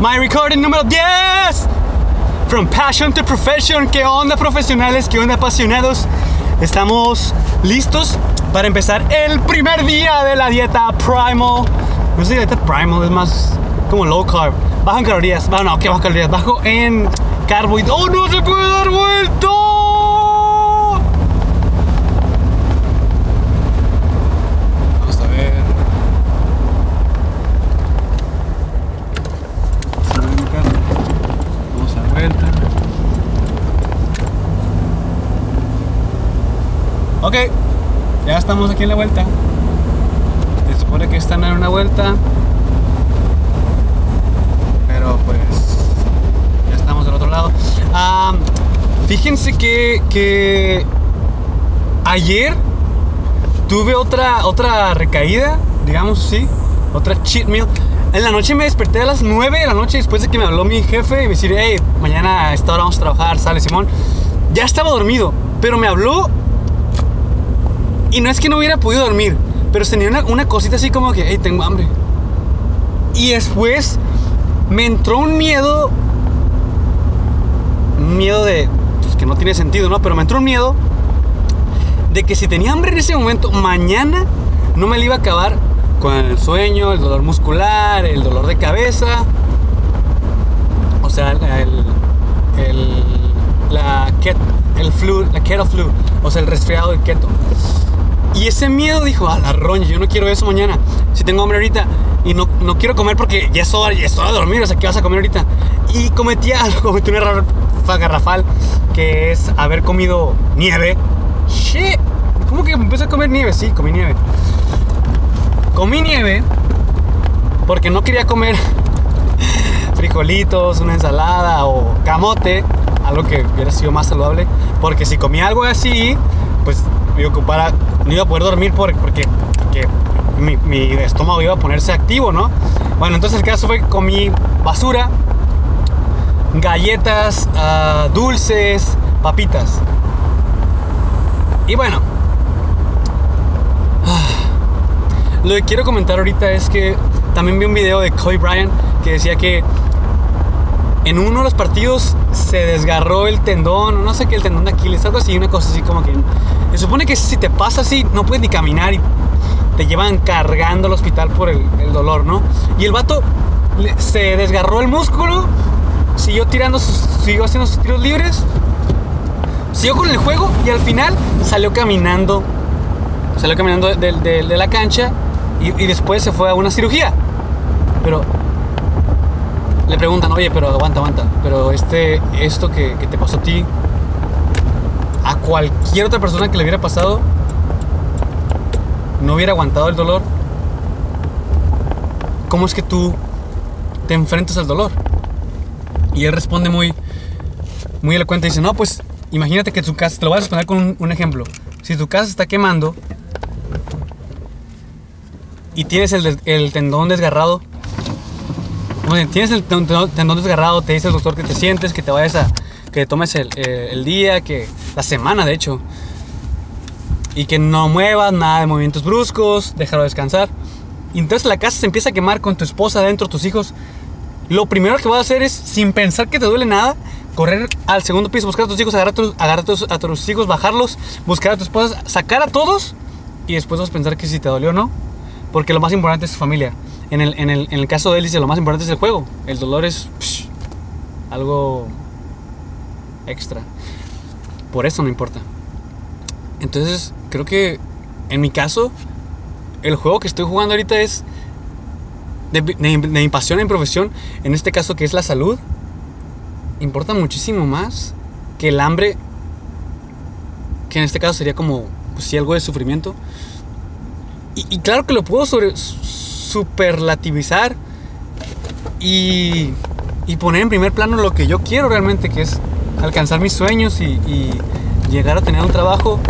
My recording número 10. From passion to profession. ¿Qué onda profesionales? ¿Qué onda apasionados? Estamos listos para empezar el primer día de la dieta primal. No sé dieta primal, es más como low carb. Bajo en calorías. Bueno, no, ¿qué bajo calorías? Bajo en carbohidratos. ¡Oh, no se puede dar vuelta! Vamos a ver. Vamos a dar vuelta. Ok, ya estamos aquí en la vuelta. Se supone que están en una vuelta. Pero pues ya estamos del otro lado. Ah, fíjense que, que ayer tuve otra, otra recaída, digamos así, otra cheat meal. En la noche me desperté a las 9 de la noche después de que me habló mi jefe y me decir, hey, mañana a esta hora vamos a trabajar, sale Simón. Ya estaba dormido, pero me habló y no es que no hubiera podido dormir, pero tenía una, cosita así como que, hey, tengo hambre. Y después me entró un miedo, un miedo de, pues que no tiene sentido, ¿no? Pero me entró un miedo de que si tenía hambre en ese momento, mañana no me la iba a acabar con el sueño, el dolor muscular, el dolor de cabeza. O sea, el, el, la ket, el flu, la keto flu, o sea, el resfriado del keto. Y ese miedo dijo, a la roña, yo no quiero eso mañana. Si tengo hambre ahorita y no, no quiero comer porque ya es hora, ya es hora de dormir, o sea, ¿qué vas a comer ahorita? Y cometí algo, cometí un error garrafal que es haber comido nieve. Shit, ¿cómo que empecé a comer nieve? Sí, comí nieve. Comí nieve porque no quería comer frijolitos, una ensalada o camote, algo que hubiera sido más saludable. Porque si comía algo así, pues me no iba a poder dormir por, porque, mi, estómago iba a ponerse activo, ¿no? Bueno, entonces el caso fue que comí basura, galletas, uh, dulces, papitas. Y bueno, lo que quiero comentar ahorita es que también vi un video de Kobe Bryant que decía que en uno de los partidos se desgarró el tendón, no sé qué, el tendón de Aquiles, algo así, una cosa así como que... Se supone que si te pasa así, no puedes ni caminar y te llevan cargando al hospital por el, dolor, ¿no? Y el vato se desgarró el músculo, siguió tirando, sus, siguió haciendo sus tiros libres, siguió con el juego y al final salió caminando, salió caminando de, la cancha y, después se fue a una cirugía. Pero le preguntan, oye, pero aguanta, aguanta, pero este, esto que, te pasó a ti, a cualquier otra persona que le hubiera pasado, no hubiera aguantado el dolor, ¿cómo es que tú te enfrentas al dolor? Y él responde muy, muy elocuente, dice, no, pues imagínate que tu casa, te lo voy a exponer con un, un ejemplo, si tu casa está quemando y tienes el, el tendón desgarrado, bueno, tienes el tendón desgarrado, te dice el doctor que te sientes, que te vayas a. que tomes el, el, día, que. La semana de hecho. Y que no muevas nada de movimientos bruscos, déjalo descansar. Y entonces la casa se empieza a quemar con tu esposa adentro, tus hijos. Lo primero que vas a hacer es, sin pensar que te duele nada, correr al segundo piso, buscar a tus hijos, agarrar a tus, agarrar a tus, hijos, bajarlos, buscar a tu esposa, sacar a todos y después vas a pensar que si te dolió o no. Porque lo más importante es tu familia. En el, en, el, en el, caso de él dice lo más importante es el juego. El dolor es algo extra. Por eso no importa. Entonces creo que en mi caso el juego que estoy jugando ahorita es de, mi pasión en profesión. En este caso que es la salud. Importa muchísimo más que el hambre. Que en este caso sería como, pues algo de sufrimiento. Y, claro que lo puedo superlativizar y, poner en primer plano lo que yo quiero realmente, que es alcanzar mis sueños y, llegar a tener un trabajo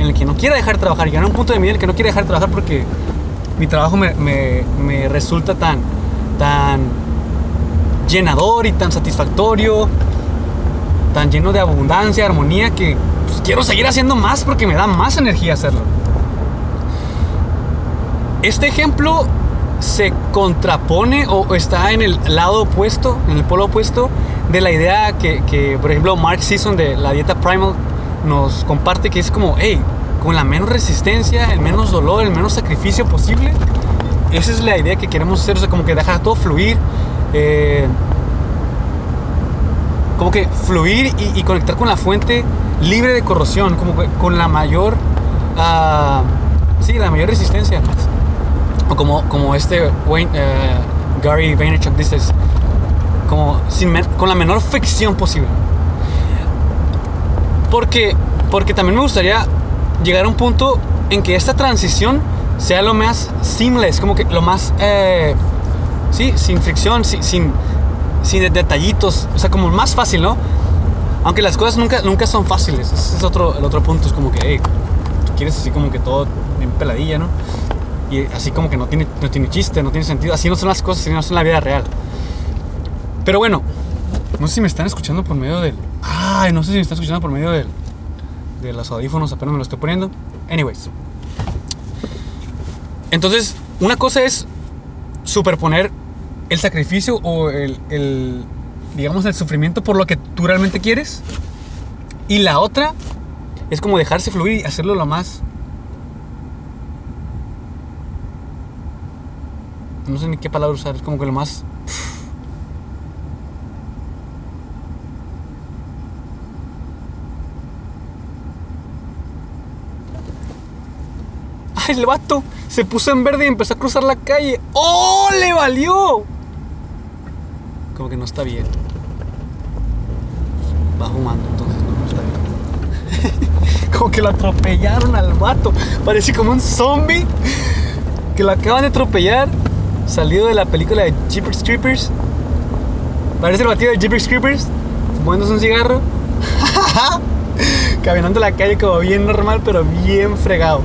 en el que no quiera dejar de trabajar, llegar a un punto de mi vida en el que no quiera dejar de trabajar porque mi trabajo me, me, me resulta tan, tan llenador y tan satisfactorio, tan lleno de abundancia, armonía, que pues, quiero seguir haciendo más porque me da más energía hacerlo. Este ejemplo se contrapone o está en el lado opuesto, en el polo opuesto de la idea que, que, por ejemplo, Mark Sisson de la dieta primal nos comparte, que es como, hey, con la menos resistencia, el menos dolor, el menos sacrificio posible. Esa es la idea que queremos hacer, o sea, como que dejar todo fluir. Eh, como que fluir y, conectar con la fuente libre de corrosión, como que con la mayor, uh, sí, la mayor resistencia. O como, como este uh, Gary Vaynerchuk dice, como sin, con la menor fricción posible. Porque, porque también me gustaría llegar a un punto en que esta transición sea lo más seamless, como que lo más, eh, sí, sin fricción, sin, sin, sin, detallitos, o sea, como más fácil, ¿no? Aunque las cosas nunca, nunca son fáciles, ese es otro, el otro punto, es como que, hey, tú quieres así como que todo en peladilla, ¿no? Y así como que no tiene, no tiene chiste, no tiene sentido, así no son las cosas, así no son la vida real. Pero bueno, no sé si me están escuchando por medio del... Ay, no sé si me están escuchando por medio del de los audífonos, apenas me lo estoy poniendo. Anyways. Entonces, una cosa es superponer el sacrificio o el, el, digamos, el sufrimiento por lo que tú realmente quieres. Y la otra es como dejarse fluir y hacerlo lo más... No sé ni qué palabra usar, es como que lo más el vato se puso en verde y empezó a cruzar la calle. ¡Oh! ¡Le valió! Como que no está bien. Va fumando, entonces no, está bien. como que lo atropellaron al vato. Parece como un zombie que lo acaban de atropellar. Salido de la película de Jeepers Creepers. Parece el batido de Jeepers Creepers. Fumándose un cigarro. Caminando la calle como bien normal, pero bien fregado.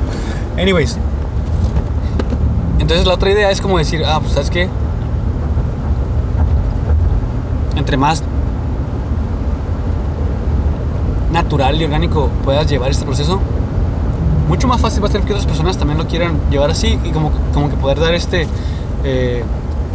Anyways. Entonces la otra idea es como decir, ah, pues sabes qué. Entre más natural y orgánico puedas llevar este proceso, mucho más fácil va a ser que otras personas también lo quieran llevar así y como, como que poder dar este, eh,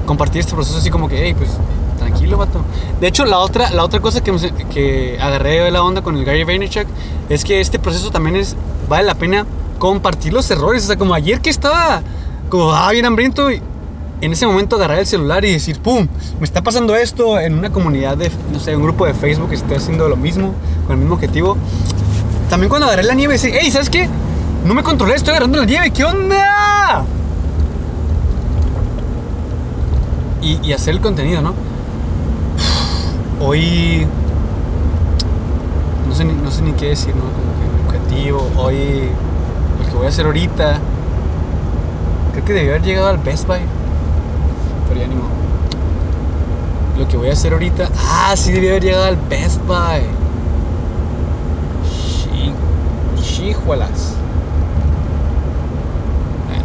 compartir este proceso así como que, hey, pues tranquilo, vato. De hecho, la otra, la otra cosa que, que agarré de la onda con el Gary Vaynerchuk es que este proceso también es, vale la pena compartir los errores. O sea, como ayer que estaba como ah, bien hambriento y en ese momento agarrar el celular y decir, ¡pum! Me está pasando esto en una comunidad de, no sé, un grupo de Facebook que esté haciendo lo mismo, con el mismo objetivo. También cuando agarré la nieve, decir, ¡hey! ¿Sabes qué? No me controlé, estoy agarrando la nieve, ¿qué onda? Y, hacer el contenido, ¿no? Hoy. No sé, no sé ni qué decir, ¿no? Como que objetivo. Hoy que voy a hacer ahorita. Creo que debió haber llegado al Best Buy. Pero ya ni Lo que voy a hacer ahorita. Ah, sí, debió haber llegado al Best Buy. Chihualas. Bueno.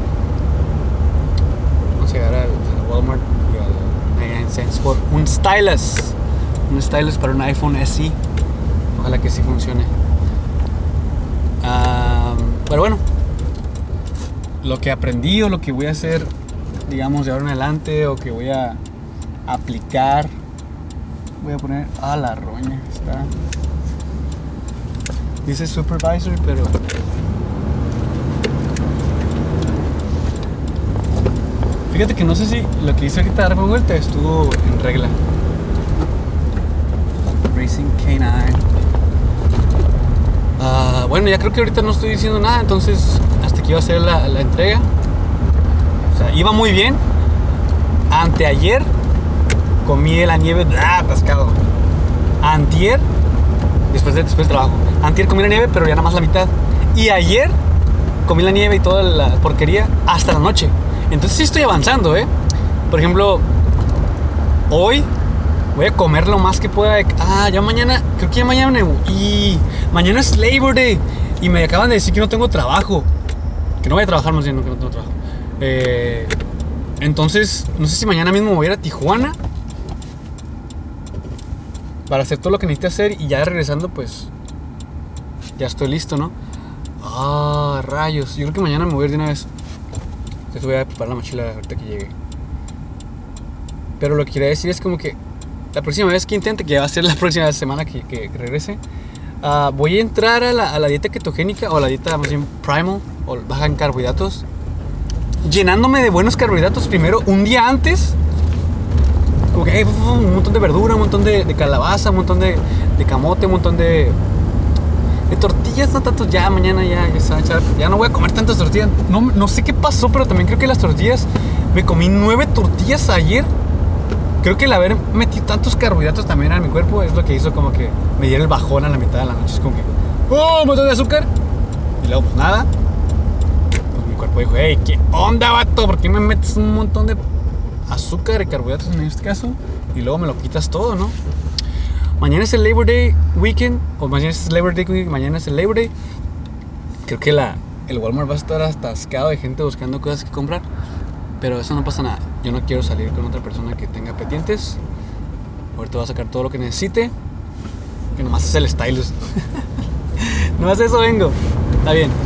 Vamos a llegar al, Walmart y al 99 cents por un stylus. Un stylus para un iPhone SE. Ojalá que sí funcione. pero bueno, lo que aprendí o lo que voy a hacer, digamos, de ahora en adelante o que voy a aplicar. Voy a poner a la roña, está. Dice supervisor, pero Fíjate que no sé si lo que hice ahorita darme vuelta estuvo en regla. Racing K9. Ah, bueno, ya creo que ahorita no estoy diciendo nada, entonces que iba a hacer la, entrega. O sea, iba muy bien. Anteayer comí la nieve, ah, atascado. Antier, después de, después trabajo. Antier comí la nieve, pero ya nada más la mitad. Y ayer comí la nieve y toda la porquería hasta la noche. Entonces sí estoy avanzando, ¿eh? Por ejemplo, hoy voy a comer lo más que pueda. Ah, ya mañana, creo que ya mañana. Y mañana es Labor Day. Y me acaban de decir que no tengo trabajo. Que no voy a trabajar más bien, que no tengo trabajo. Eh, entonces, no sé si mañana mismo voy a ir a Tijuana. Para hacer todo lo que necesite hacer. Y ya regresando, pues. Ya estoy listo, ¿no? Ah, rayos. Yo creo que mañana me voy a ir de una vez. Entonces voy a preparar la mochila ahorita que llegue. Pero lo que quería decir es como que la próxima vez que intente, que va a ser la próxima semana que, regrese, uh, voy a entrar a la, a la, dieta ketogénica o a la dieta más bien primal o baja en carbohidratos, llenándome de buenos carbohidratos primero un día antes. Como que un montón de verdura, un montón de, calabaza, un montón de, camote, un montón de, tortillas, no tanto ya, mañana ya, ya a ya no voy a comer tantas tortillas. No, no sé qué pasó, pero también creo que las tortillas, me comí nueve tortillas ayer creo que el haber metido tantos carbohidratos también en mi cuerpo es lo que hizo como que me diera el bajón a la mitad de la noche. Es como que, ¡oh! Un montón de azúcar. Y luego, pues nada. Pues hey, ¿qué onda, vato? ¿Por qué me metes un montón de azúcar y carbohidratos en este caso? Y luego me lo quitas todo, ¿no? Mañana es el Labor Day Weekend, o mañana es el Labor Day Weekend, mañana es el Labor Day. Creo que la, el Walmart va a estar atascado de gente buscando cosas que comprar. Pero eso no pasa nada. Yo no quiero salir con otra persona que tenga pendientes. Ahorita voy a sacar todo lo que necesite. Que nomás es el stylus. nomás eso vengo. Está bien.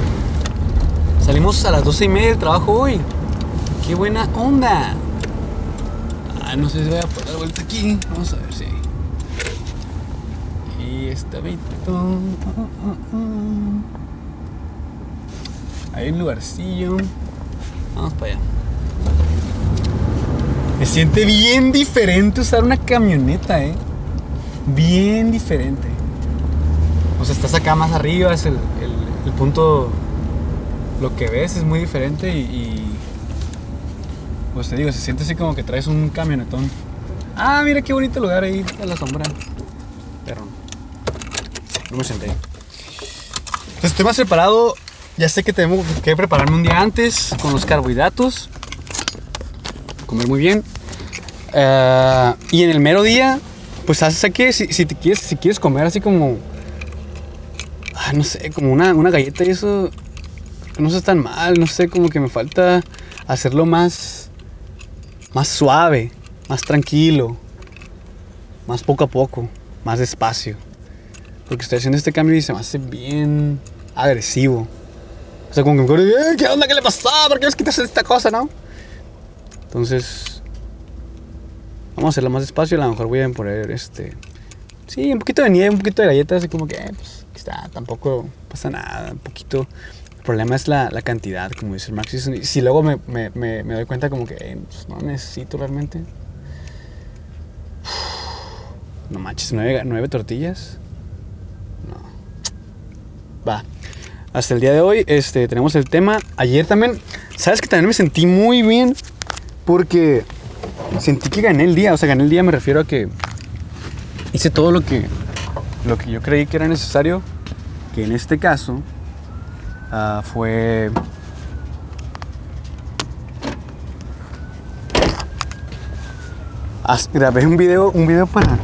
Salimos a las 12 y media del trabajo hoy. Qué buena onda. Ah, no sé si voy a poder dar vuelta aquí. Vamos a ver si. Y está Vito. Hay un lugarcillo. Vamos para allá. Me siente bien diferente usar una camioneta, ¿eh? Bien diferente. O sea, estás acá más arriba, es el, el, el punto. Lo que ves es muy diferente y, Pues te digo, se siente así como que traes un camionetón. Ah, mira qué bonito lugar ahí, a la sombra. Pero no me senté. Entonces estoy más preparado. Ya sé que tengo que prepararme un día antes con los carbohidratos comer muy bien. Uh, y en el mero día, pues haces si, si, te quieres, si quieres comer así como, ah, no sé, como una, una galleta y eso, no sé tan mal, no sé, como que me falta hacerlo más, más suave, más tranquilo, más poco a poco, más despacio. Porque estoy haciendo este cambio y se me hace bien agresivo. O sea, como que me acuerdo, eh, ¿qué onda? ¿Qué le pasó? ¿Por qué os quitas esta cosa, no? Entonces, vamos a hacerlo más despacio. A lo mejor voy a poner este. Sí, un poquito de nieve, un poquito de galletas, así como que, eh, pues, está, tampoco pasa nada, un poquito. Problema es la, la cantidad, como dice el Max. Si, si luego me, me, me, doy cuenta, como que pues, no necesito realmente. No manches, nueve, nueve tortillas. No. Va. Hasta el día de hoy este, tenemos el tema. Ayer también, ¿sabes que también me sentí muy bien? Porque sentí que gané el día. O sea, gané el día me refiero a que hice todo lo que, lo que yo creí que era necesario. Que en este caso uh, fue... grabé un video, un video para,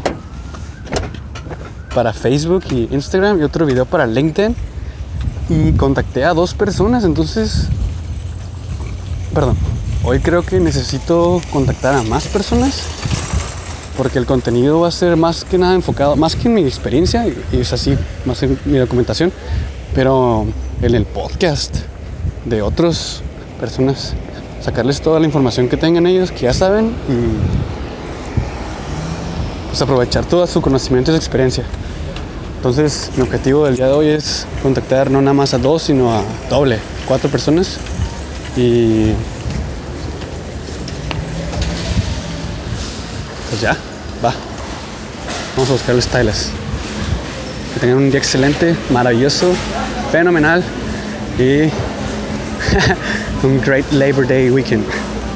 para Facebook y Instagram y otro video para LinkedIn. Y contacté a dos personas, entonces... Perdón Hoy creo que necesito contactar a más personas porque el contenido va a ser más que nada enfocado, más que en mi experiencia, y es así, más en mi documentación, pero en el podcast de otras personas, sacarles toda la información que tengan ellos, que ya saben, y pues aprovechar todo su conocimiento y su experiencia. Entonces, mi objetivo del día de hoy es contactar no nada más a dos, sino a doble, cuatro personas, y pues ya, va. Vamos a buscar los styles. Que tengan un día excelente, maravilloso, fenomenal y un great Labor Day weekend.